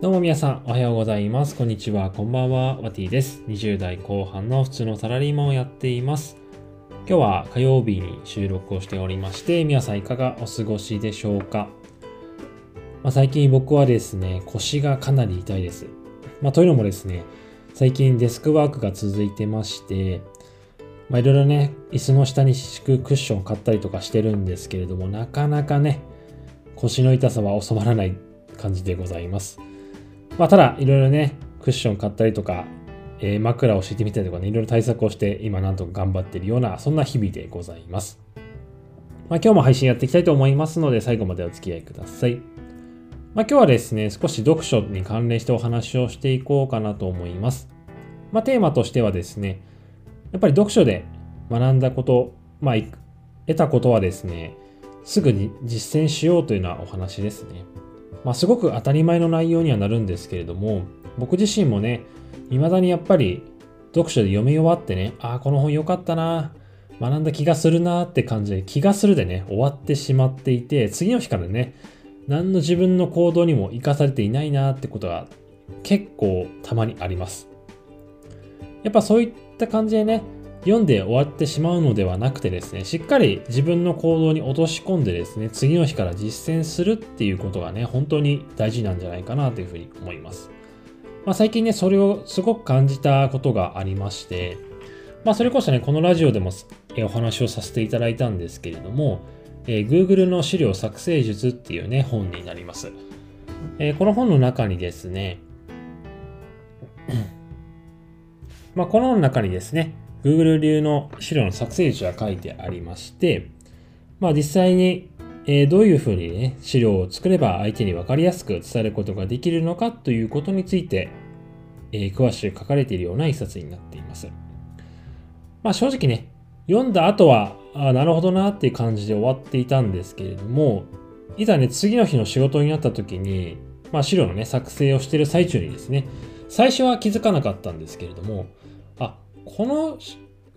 どうも皆さん、おはようございます。こんにちは、こんばんは、ワティです。20代後半の普通のサラリーマンをやっています。今日は火曜日に収録をしておりまして、皆さんいかがお過ごしでしょうか。まあ、最近僕はですね、腰がかなり痛いです。まあ、というのもですね、最近デスクワークが続いてまして、まあ、いろいろね、椅子の下に敷くクッションを買ったりとかしてるんですけれども、なかなかね、腰の痛さは収まらない感じでございます。まあ、ただ、いろいろね、クッション買ったりとか、えー枕を敷いてみたりとかね、いろいろ対策をして、今なんとか頑張っているような、そんな日々でございます。まあ、今日も配信やっていきたいと思いますので、最後までお付き合いください。まあ、今日はですね、少し読書に関連してお話をしていこうかなと思います。まあ、テーマとしてはですね、やっぱり読書で学んだこと、まあ、得たことはですね、すぐに実践しようというようなお話ですね。まあ、すごく当たり前の内容にはなるんですけれども、僕自身もね、未だにやっぱり読書で読み終わってね、ああ、この本良かったな、学んだ気がするなって感じで、気がするでね、終わってしまっていて、次の日からね、何の自分の行動にも生かされていないなってことが結構たまにあります。やっぱそういった感じでね、読んで終わってしまうのではなくてですね、しっかり自分の行動に落とし込んでですね、次の日から実践するっていうことがね、本当に大事なんじゃないかなというふうに思います。まあ、最近ね、それをすごく感じたことがありまして、まあ、それこそね、このラジオでもお話をさせていただいたんですけれども、えー Google の資料作成術っていうね、本になります。えーこの本の中にですね、まあ、この本の中にですね、Google 流の資料の作成術が書いてありまして、まあ、実際に、えどういうふうにね、資料を作れば相手に分かりやすく伝えることができるのかということについて、え詳しく書かれているような一冊になっています。まあ、正直ね、読んだ後は、あなるほどなっていう感じで終わっていたんですけれども、いざね、次の日の仕事になった時に、まあ、資料のね、作成をしてる最中にですね、最初は気づかなかったんですけれども、あ、この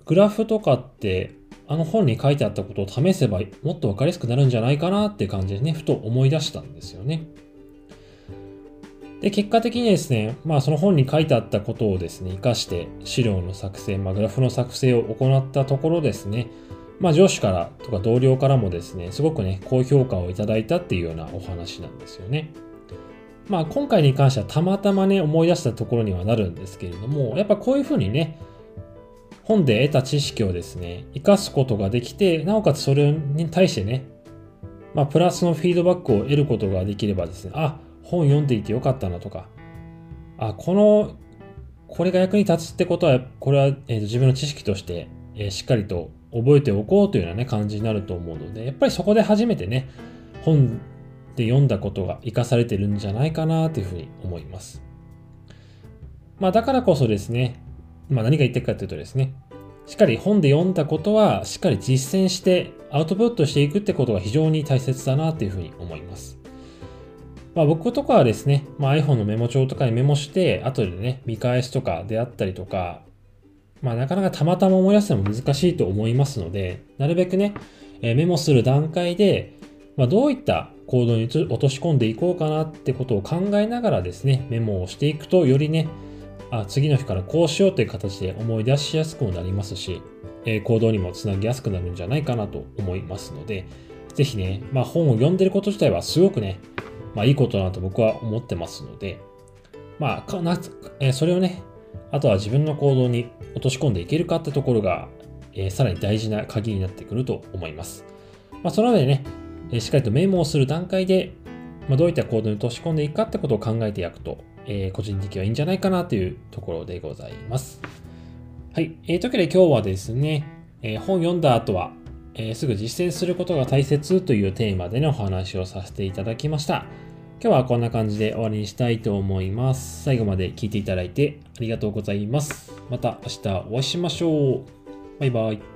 グラフとかって、あの本に書いてあったことを試せばもっと分かりやすくなるんじゃないかなって感じでね、ふと思い出したんですよね。で、結果的にですね、まあその本に書いてあったことをですね、活かして資料の作成、まあグラフの作成を行ったところですね、まあ上司からとか同僚からもですね、すごくね、高評価をいただいたっていうようなお話なんですよね。まあ今回に関してはたまたまね、思い出したところにはなるんですけれども、やっぱこういうふうにね、本で得た知識をですね、活かすことができて、なおかつそれに対してね、まあプラスのフィードバックを得ることができればですね、あ、本読んでいてよかったなとか、あ、この、これが役に立つってことは、これは、えーと自分の知識として、えーしっかりと覚えておこうというようなね、感じになると思うので、やっぱりそこで初めてね、本で読んだことが活かされてるんじゃないかなというふうに思います。まあだからこそですね、まあ何が言ってるかというとですね、しっかり本で読んだことはしっかり実践してアウトプットしていくってことが非常に大切だなというふうに思います。まあ僕とかはですね、まあ、iPhone のメモ帳とかにメモして、後でね、見返しとかであったりとか、まあなかなかたまたま思い出すのも難しいと思いますので、なるべくね、えメモする段階で、まあ、どういった行動に落とし込んでいこうかなってことを考えながらですね、メモをしていくと、よりね、あ次の日からこうしようという形で思い出しやすくもなりますし、え行動にもつなぎやすくなるんじゃないかなと思いますので、ぜひね、まあ、本を読んでること自体はすごくね、まあ、いいことだなと僕は思ってますので、まあ、かなえそれをね、あとは自分の行動に落とし込んでいけるかってところが、えーさらに大事な鍵になってくると思います。まあ、その上でね、しっかりとメモをする段階で、まあ、どういった行動に落とし込んでいくかってことを考えていくと、えー個人的にはいいんじゃないかなというところでございます。はい。えー、というわけで今日はですね、えー本読んだ後は、えーすぐ実践することが大切というテーマでのお話をさせていただきました。今日はこんな感じで終わりにしたいと思います。最後まで聞いていただいてありがとうございます。また明日お会いしましょう。バイバイ。